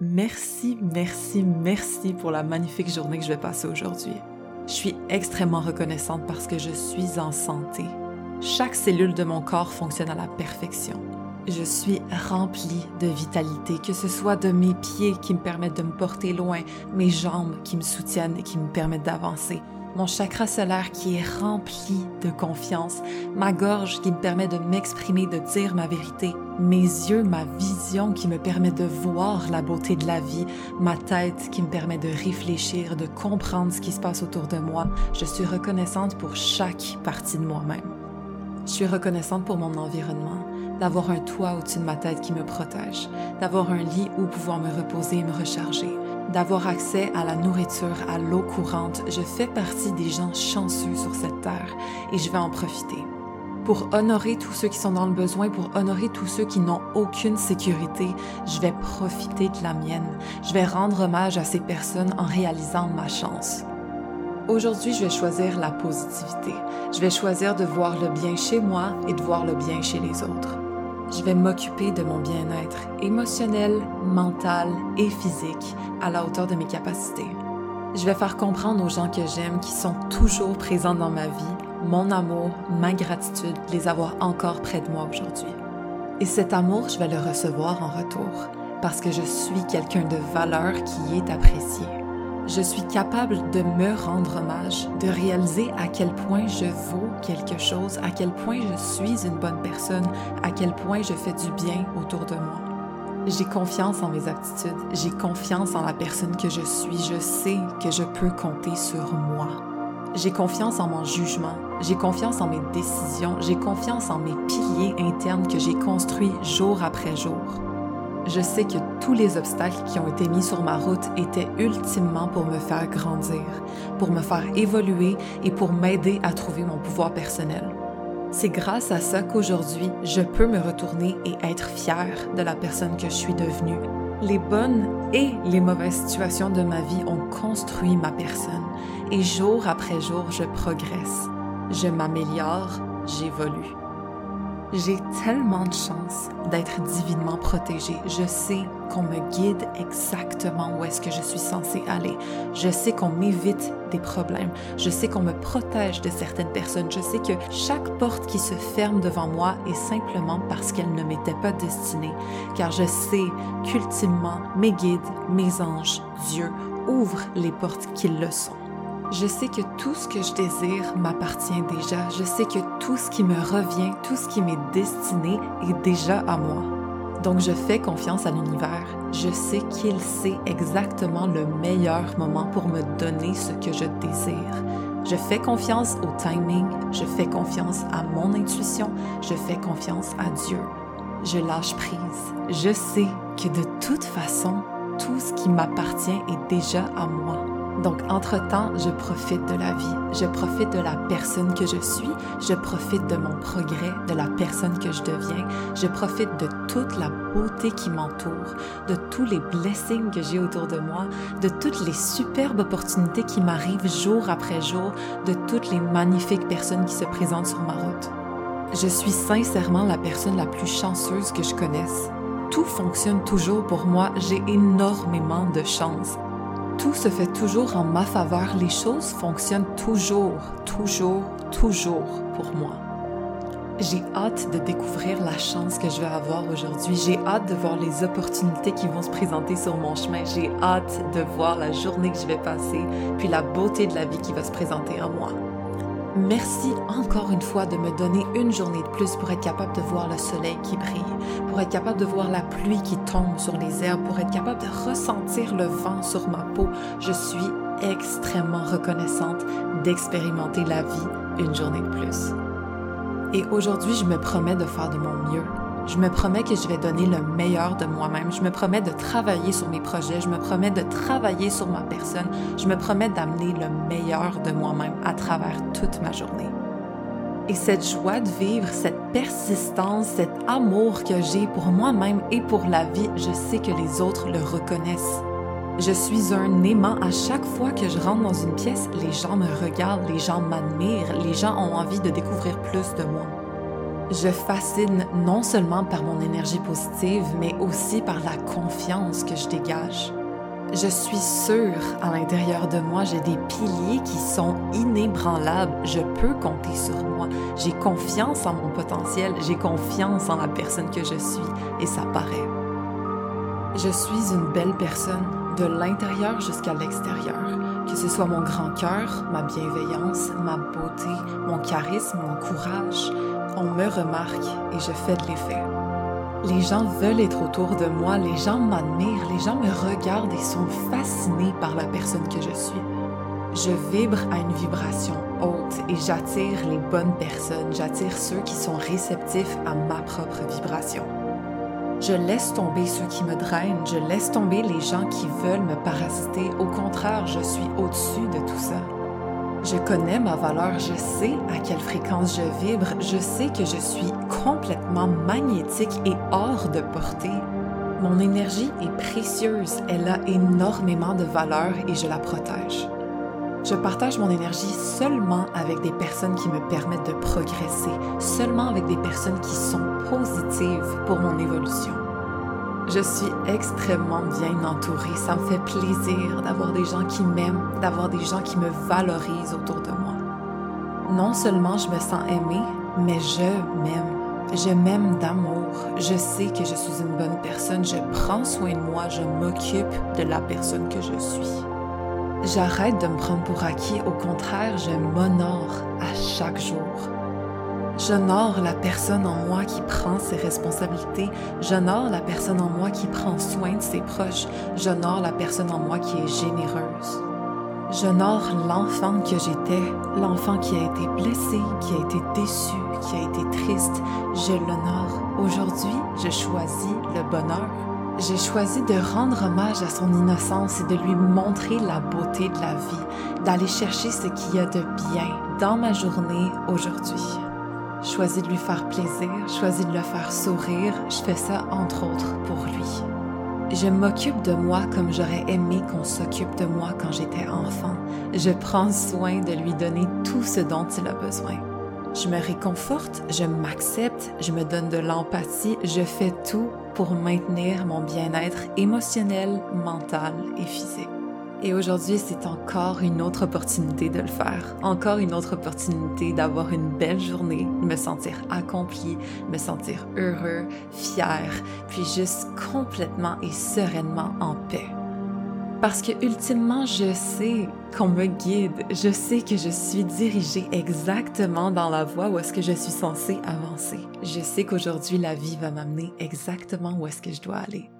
Merci, merci, merci pour la magnifique journée que je vais passer aujourd'hui. Je suis extrêmement reconnaissante parce que je suis en santé. Chaque cellule de mon corps fonctionne à la perfection. Je suis remplie de vitalité, que ce soit de mes pieds qui me permettent de me porter loin, mes jambes qui me soutiennent et qui me permettent d'avancer, mon chakra solaire qui est rempli de confiance, ma gorge qui me permet de m'exprimer, de dire ma vérité, mes yeux, ma vision qui me permet de voir la beauté de la vie, ma tête qui me permet de réfléchir, de comprendre ce qui se passe autour de moi. Je suis reconnaissante pour chaque partie de moi-même. Je suis reconnaissante pour mon environnement, d'avoir un toit au-dessus de ma tête qui me protège, d'avoir un lit où pouvoir me reposer et me recharger, d'avoir accès à la nourriture, à l'eau courante. Je fais partie des gens chanceux sur cette terre et je vais en profiter. Pour honorer tous ceux qui sont dans le besoin, pour honorer tous ceux qui n'ont aucune sécurité, je vais profiter de la mienne. Je vais rendre hommage à ces personnes en réalisant ma chance. Aujourd'hui, je vais choisir la positivité. Je vais choisir de voir le bien chez moi et de voir le bien chez les autres. Je vais m'occuper de mon bien-être émotionnel, mental et physique à la hauteur de mes capacités. Je vais faire comprendre aux gens que j'aime, qui sont toujours présents dans ma vie, mon amour, ma gratitude de les avoir encore près de moi aujourd'hui. Et cet amour, je vais le recevoir en retour, parce que je suis quelqu'un de valeur qui est apprécié je suis capable de me rendre hommage, de réaliser à quel point je vaux quelque chose, à quel point je suis une bonne personne, à quel point je fais du bien autour de moi. J'ai confiance en mes aptitudes, j'ai confiance en la personne que je suis, je sais que je peux compter sur moi. J'ai confiance en mon jugement, j'ai confiance en mes décisions, j'ai confiance en mes piliers internes que j'ai construits jour après jour je sais que tous les obstacles qui ont été mis sur ma route étaient ultimement pour me faire grandir, pour me faire évoluer et pour m'aider à trouver mon pouvoir personnel. C'est grâce à ça qu'aujourd'hui, je peux me retourner et être fière de la personne que je suis devenue. Les bonnes et les mauvaises situations de ma vie ont construit ma personne et jour après jour, je progresse, je m'améliore, j'évolue. J'ai tellement de chance d'être divinement protégée. Je sais qu'on me guide exactement où est-ce que je suis censée aller. Je sais qu'on m'évite des problèmes. Je sais qu'on me protège de certaines personnes. Je sais que chaque porte qui se ferme devant moi est simplement parce qu'elle ne m'était pas destinée. Car je sais qu'ultimement, mes guides, mes anges, Dieu ouvrent les portes qu'ils le sont. Je sais que tout ce que je désire m'appartient déjà. Je sais que tout ce qui me revient, tout ce qui m'est destiné est déjà à moi. Donc je fais confiance à l'univers. Je sais qu'il sait exactement le meilleur moment pour me donner ce que je désire. Je fais confiance au timing, je fais confiance à mon intuition, je fais confiance à Dieu. Je lâche prise. Je sais que de toute façon, tout ce qui m'appartient est déjà à moi. Donc, entre-temps, je profite de la vie, je profite de la personne que je suis, je profite de mon progrès, de la personne que je deviens, je profite de toute la beauté qui m'entoure, de tous les blessings que j'ai autour de moi, de toutes les superbes opportunités qui m'arrivent jour après jour, de toutes les magnifiques personnes qui se présentent sur ma route. Je suis sincèrement la personne la plus chanceuse que je connaisse. Tout fonctionne toujours pour moi, j'ai énormément de chance tout se fait toujours en ma faveur, les choses fonctionnent toujours, toujours, toujours pour moi. J'ai hâte de découvrir la chance que je vais avoir aujourd'hui. J'ai hâte de voir les opportunités qui vont se présenter sur mon chemin. J'ai hâte de voir la journée que je vais passer, puis la beauté de la vie qui va se présenter à moi. Merci encore une fois de me donner une journée de plus pour être capable de voir le soleil qui brille, pour être capable de voir la pluie qui tombe sur les herbes, pour être capable de ressentir le vent sur ma peau. Je suis extrêmement reconnaissante d'expérimenter la vie une journée de plus. Et aujourd'hui, je me promets de faire de mon mieux je me promets que je vais donner le meilleur de moi-même. Je me promets de travailler sur mes projets. Je me promets de travailler sur ma personne. Je me promets d'amener le meilleur de moi-même à travers toute ma journée. Et cette joie de vivre, cette persistance, cet amour que j'ai pour moi-même et pour la vie, je sais que les autres le reconnaissent. Je suis un aimant à chaque fois que je rentre dans une pièce, les gens me regardent, les gens m'admirent, les gens ont envie de découvrir plus de moi. Je fascine non seulement par mon énergie positive, mais aussi par la confiance que je dégage. Je suis sûre à l'intérieur de moi, j'ai des piliers qui sont inébranlables. Je peux compter sur moi. J'ai confiance en mon potentiel, j'ai confiance en la personne que je suis et ça paraît. Je suis une belle personne de l'intérieur jusqu'à l'extérieur. Que ce soit mon grand cœur, ma bienveillance, ma beauté, mon charisme, mon courage, on me remarque et je fais de l'effet. Les gens veulent être autour de moi, les gens m'admirent, les gens me regardent et sont fascinés par la personne que je suis. Je vibre à une vibration haute et j'attire les bonnes personnes, j'attire ceux qui sont réceptifs à ma propre vibration. Je laisse tomber ceux qui me drainent, je laisse tomber les gens qui veulent me parasiter. Au contraire, je suis au-dessus de tout ça. Je connais ma valeur, je sais à quelle fréquence je vibre, je sais que je suis complètement magnétique et hors de portée. Mon énergie est précieuse, elle a énormément de valeur et je la protège. Je partage mon énergie seulement avec des personnes qui me permettent de progresser, seulement avec des personnes qui sont positives pour mon évolution. Je suis extrêmement bien entourée. Ça me fait plaisir d'avoir des gens qui m'aiment, d'avoir des gens qui me valorisent autour de moi. Non seulement je me sens aimée, mais je m'aime. Je m'aime d'amour. Je sais que je suis une bonne personne. Je prends soin de moi. Je m'occupe de la personne que je suis. J'arrête de me prendre pour acquis. Au contraire, je m'honore à chaque jour. J'honore la personne en moi qui prend ses responsabilités. J'honore la personne en moi qui prend soin de ses proches. J'honore la personne en moi qui est généreuse. J'honore l'enfant que j'étais, l'enfant qui a été blessé, qui a été déçu, qui a été triste. Je l'honore. Aujourd'hui, je choisis le bonheur. J'ai choisi de rendre hommage à son innocence et de lui montrer la beauté de la vie, d'aller chercher ce qu'il y a de bien dans ma journée aujourd'hui choisis de lui faire plaisir, choisis de le faire sourire. Je fais ça entre autres pour lui. Je m'occupe de moi comme j'aurais aimé qu'on s'occupe de moi quand j'étais enfant. Je prends soin de lui donner tout ce dont il a besoin. Je me réconforte, je m'accepte, je me donne de l'empathie, je fais tout pour maintenir mon bien-être émotionnel, mental et physique. Et aujourd'hui, c'est encore une autre opportunité de le faire. Encore une autre opportunité d'avoir une belle journée, me sentir accompli, me sentir heureux, fier, puis juste complètement et sereinement en paix. Parce que ultimement, je sais qu'on me guide, je sais que je suis dirigée exactement dans la voie où est-ce que je suis censée avancer. Je sais qu'aujourd'hui, la vie va m'amener exactement où est-ce que je dois aller.